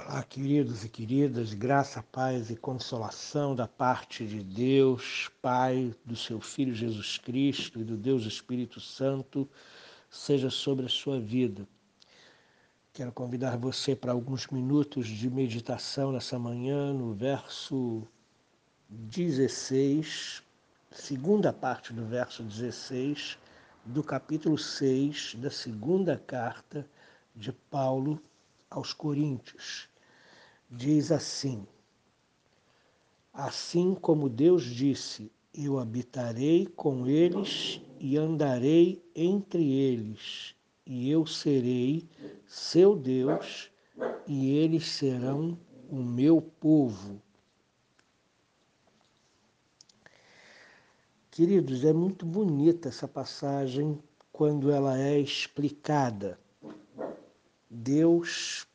Olá, queridos e queridas, graça, paz e consolação da parte de Deus, Pai, do seu Filho Jesus Cristo e do Deus Espírito Santo, seja sobre a sua vida. Quero convidar você para alguns minutos de meditação nessa manhã, no verso 16, segunda parte do verso 16, do capítulo 6 da segunda carta de Paulo aos Coríntios. Diz assim: Assim como Deus disse: Eu habitarei com eles e andarei entre eles, e eu serei seu Deus, e eles serão o meu povo. Queridos, é muito bonita essa passagem quando ela é explicada Deus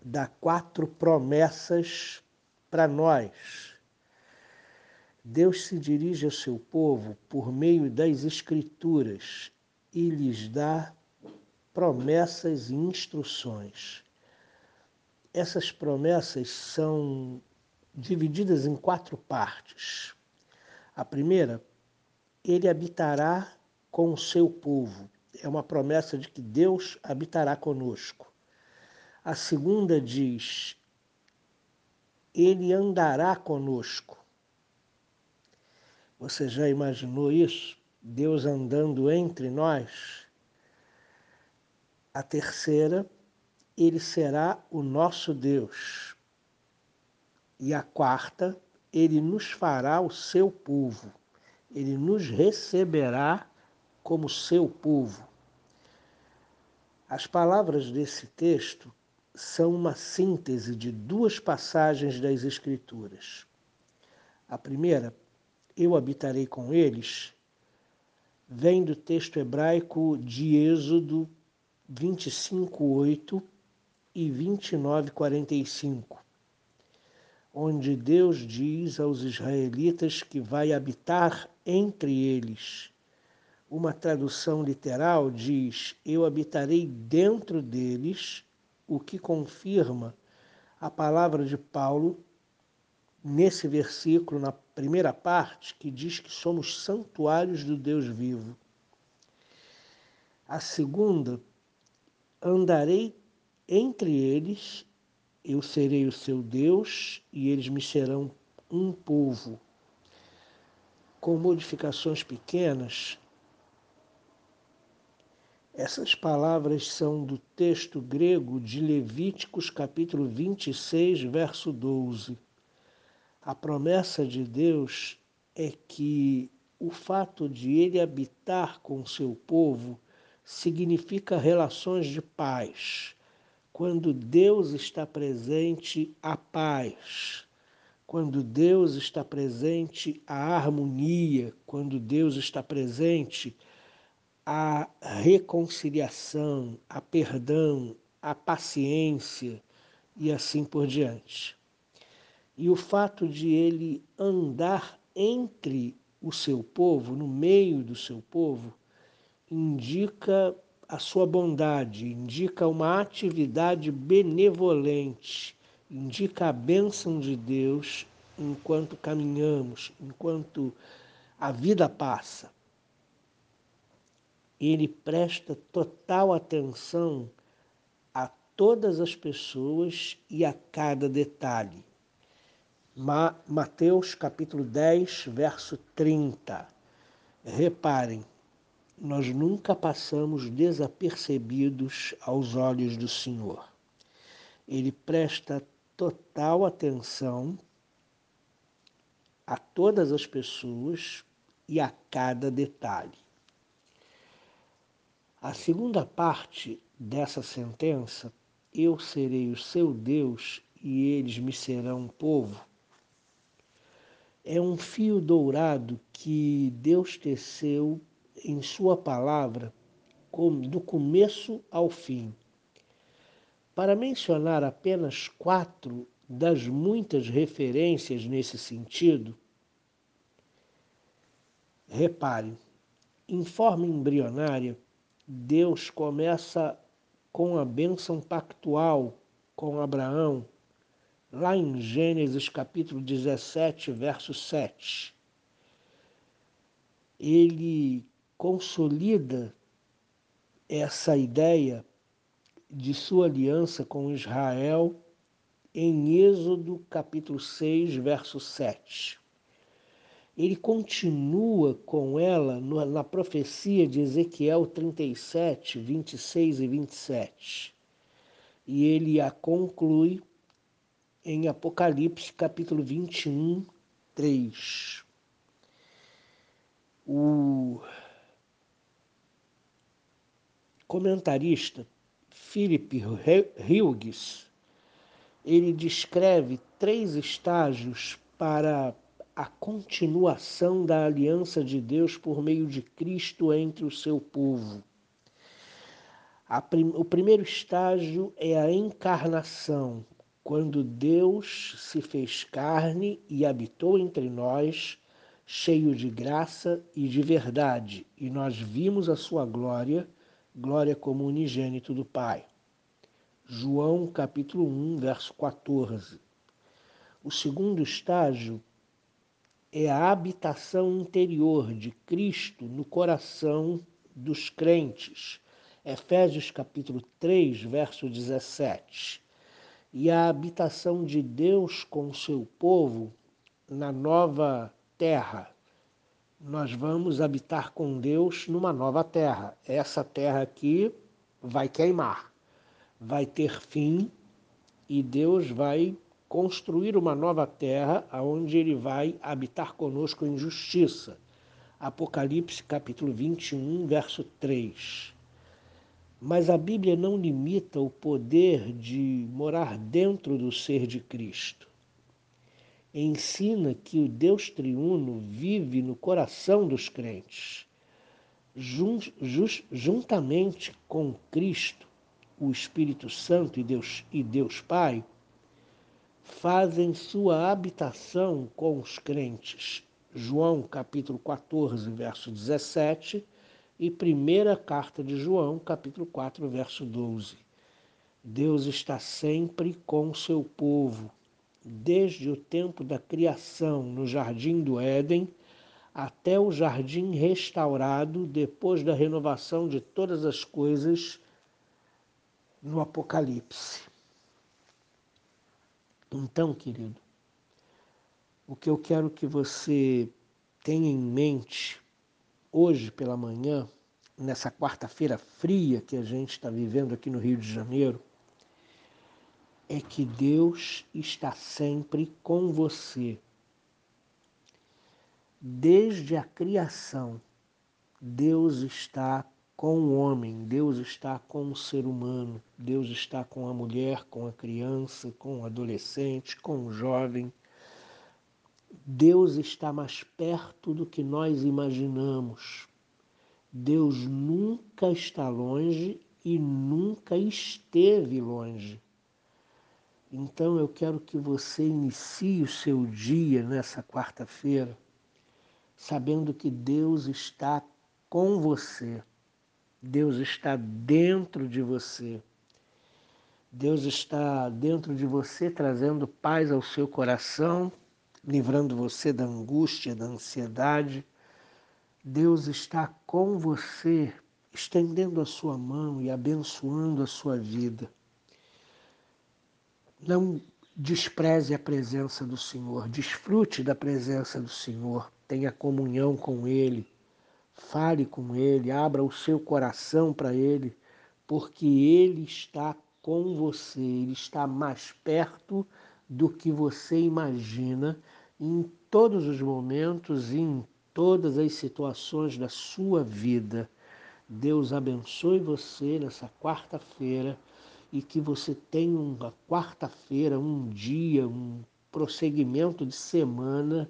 dá quatro promessas para nós. Deus se dirige ao seu povo por meio das Escrituras e lhes dá promessas e instruções. Essas promessas são divididas em quatro partes. A primeira, ele habitará com o seu povo é uma promessa de que Deus habitará conosco. A segunda diz: Ele andará conosco. Você já imaginou isso? Deus andando entre nós? A terceira, Ele será o nosso Deus. E a quarta, Ele nos fará o seu povo. Ele nos receberá como seu povo. As palavras desse texto são uma síntese de duas passagens das Escrituras. A primeira, eu habitarei com eles, vem do texto hebraico de Êxodo 25:8 e 29:45, onde Deus diz aos israelitas que vai habitar entre eles uma tradução literal diz: Eu habitarei dentro deles, o que confirma a palavra de Paulo nesse versículo, na primeira parte, que diz que somos santuários do Deus vivo. A segunda, andarei entre eles, eu serei o seu Deus e eles me serão um povo. Com modificações pequenas, essas palavras são do texto grego de Levíticos, capítulo 26, verso 12. A promessa de Deus é que o fato de ele habitar com o seu povo significa relações de paz. Quando Deus está presente, a paz. Quando Deus está presente, a harmonia. Quando Deus está presente, reconciliação, a perdão, a paciência e assim por diante. E o fato de ele andar entre o seu povo, no meio do seu povo, indica a sua bondade, indica uma atividade benevolente, indica a bênção de Deus enquanto caminhamos, enquanto a vida passa ele presta total atenção a todas as pessoas e a cada detalhe. Mateus capítulo 10, verso 30. Reparem, nós nunca passamos desapercebidos aos olhos do Senhor. Ele presta total atenção a todas as pessoas e a cada detalhe. A segunda parte dessa sentença, eu serei o seu Deus e eles me serão um povo, é um fio dourado que Deus teceu em Sua palavra do começo ao fim. Para mencionar apenas quatro das muitas referências nesse sentido, reparem, em forma embrionária, Deus começa com a bênção pactual com Abraão, lá em Gênesis capítulo 17, verso 7. Ele consolida essa ideia de sua aliança com Israel em Êxodo capítulo 6, verso 7. Ele continua com ela na profecia de Ezequiel 37, 26 e 27. E ele a conclui em Apocalipse capítulo 21, 3. O comentarista Philip Hughes, ele descreve três estágios para a continuação da aliança de Deus por meio de Cristo entre o seu povo. Prim o primeiro estágio é a encarnação, quando Deus se fez carne e habitou entre nós, cheio de graça e de verdade, e nós vimos a sua glória glória como unigênito do Pai. João capítulo 1, verso 14. O segundo estágio é a habitação interior de Cristo no coração dos crentes. Efésios capítulo 3, verso 17. E a habitação de Deus com o seu povo na nova terra, nós vamos habitar com Deus numa nova terra. Essa terra aqui vai queimar, vai ter fim e Deus vai construir uma nova terra onde ele vai habitar conosco em justiça. Apocalipse capítulo 21, verso 3. Mas a Bíblia não limita o poder de morar dentro do ser de Cristo ensina que o Deus triuno vive no coração dos crentes. juntamente com Cristo, o Espírito Santo e Deus, e Deus Pai, fazem sua habitação com os crentes. João capítulo 14, verso 17 e primeira carta de João, capítulo 4, verso 12. Deus está sempre com o seu povo desde o tempo da criação no jardim do Éden até o jardim restaurado depois da renovação de todas as coisas no Apocalipse. Então, querido, o que eu quero que você tenha em mente hoje pela manhã, nessa quarta-feira fria que a gente está vivendo aqui no Rio de Janeiro, é que Deus está sempre com você. Desde a criação, Deus está com o homem, Deus está com o ser humano, Deus está com a mulher, com a criança, com o adolescente, com o jovem. Deus está mais perto do que nós imaginamos. Deus nunca está longe e nunca esteve longe. Então eu quero que você inicie o seu dia nessa quarta-feira, sabendo que Deus está com você, Deus está dentro de você. Deus está dentro de você, trazendo paz ao seu coração, livrando você da angústia, da ansiedade. Deus está com você, estendendo a sua mão e abençoando a sua vida. Não despreze a presença do Senhor, desfrute da presença do Senhor, tenha comunhão com Ele, fale com Ele, abra o seu coração para Ele, porque Ele está com você, Ele está mais perto do que você imagina em todos os momentos e em todas as situações da sua vida. Deus abençoe você nessa quarta-feira e que você tenha uma quarta-feira, um dia, um prosseguimento de semana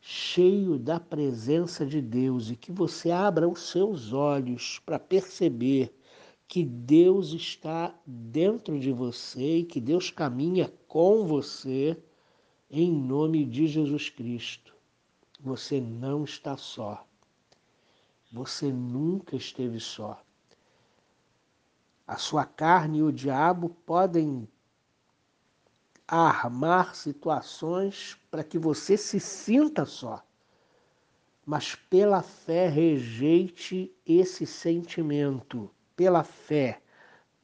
cheio da presença de Deus e que você abra os seus olhos para perceber que Deus está dentro de você e que Deus caminha com você em nome de Jesus Cristo. Você não está só. Você nunca esteve só. A sua carne e o diabo podem armar situações para que você se sinta só. Mas pela fé rejeite esse sentimento, pela fé,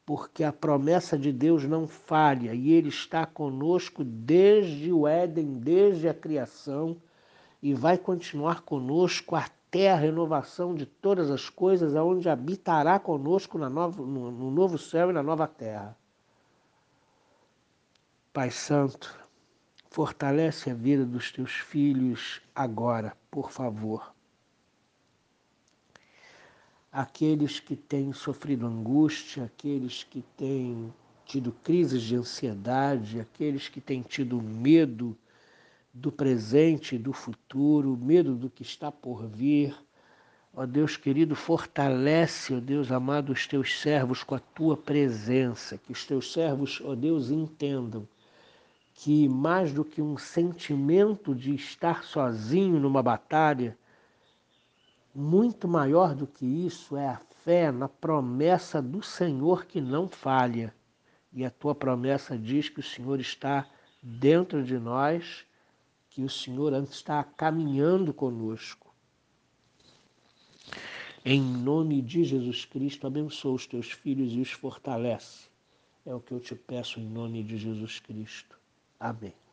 porque a promessa de Deus não falha e Ele está conosco desde o Éden, desde a criação e vai continuar conosco até a renovação de todas as coisas, aonde habitará conosco no, no novo céu e na nova terra. Pai Santo, fortalece a vida dos teus filhos agora, por favor. Aqueles que têm sofrido angústia, aqueles que têm tido crises de ansiedade, aqueles que têm tido medo do presente e do futuro, medo do que está por vir. Ó Deus querido, fortalece, ó Deus amado, os teus servos com a tua presença, que os teus servos, ó Deus, entendam que mais do que um sentimento de estar sozinho numa batalha, muito maior do que isso é a fé na promessa do Senhor que não falha. E a tua promessa diz que o Senhor está dentro de nós, que o Senhor está caminhando conosco. Em nome de Jesus Cristo, abençoa os teus filhos e os fortalece. É o que eu te peço em nome de Jesus Cristo. Amém.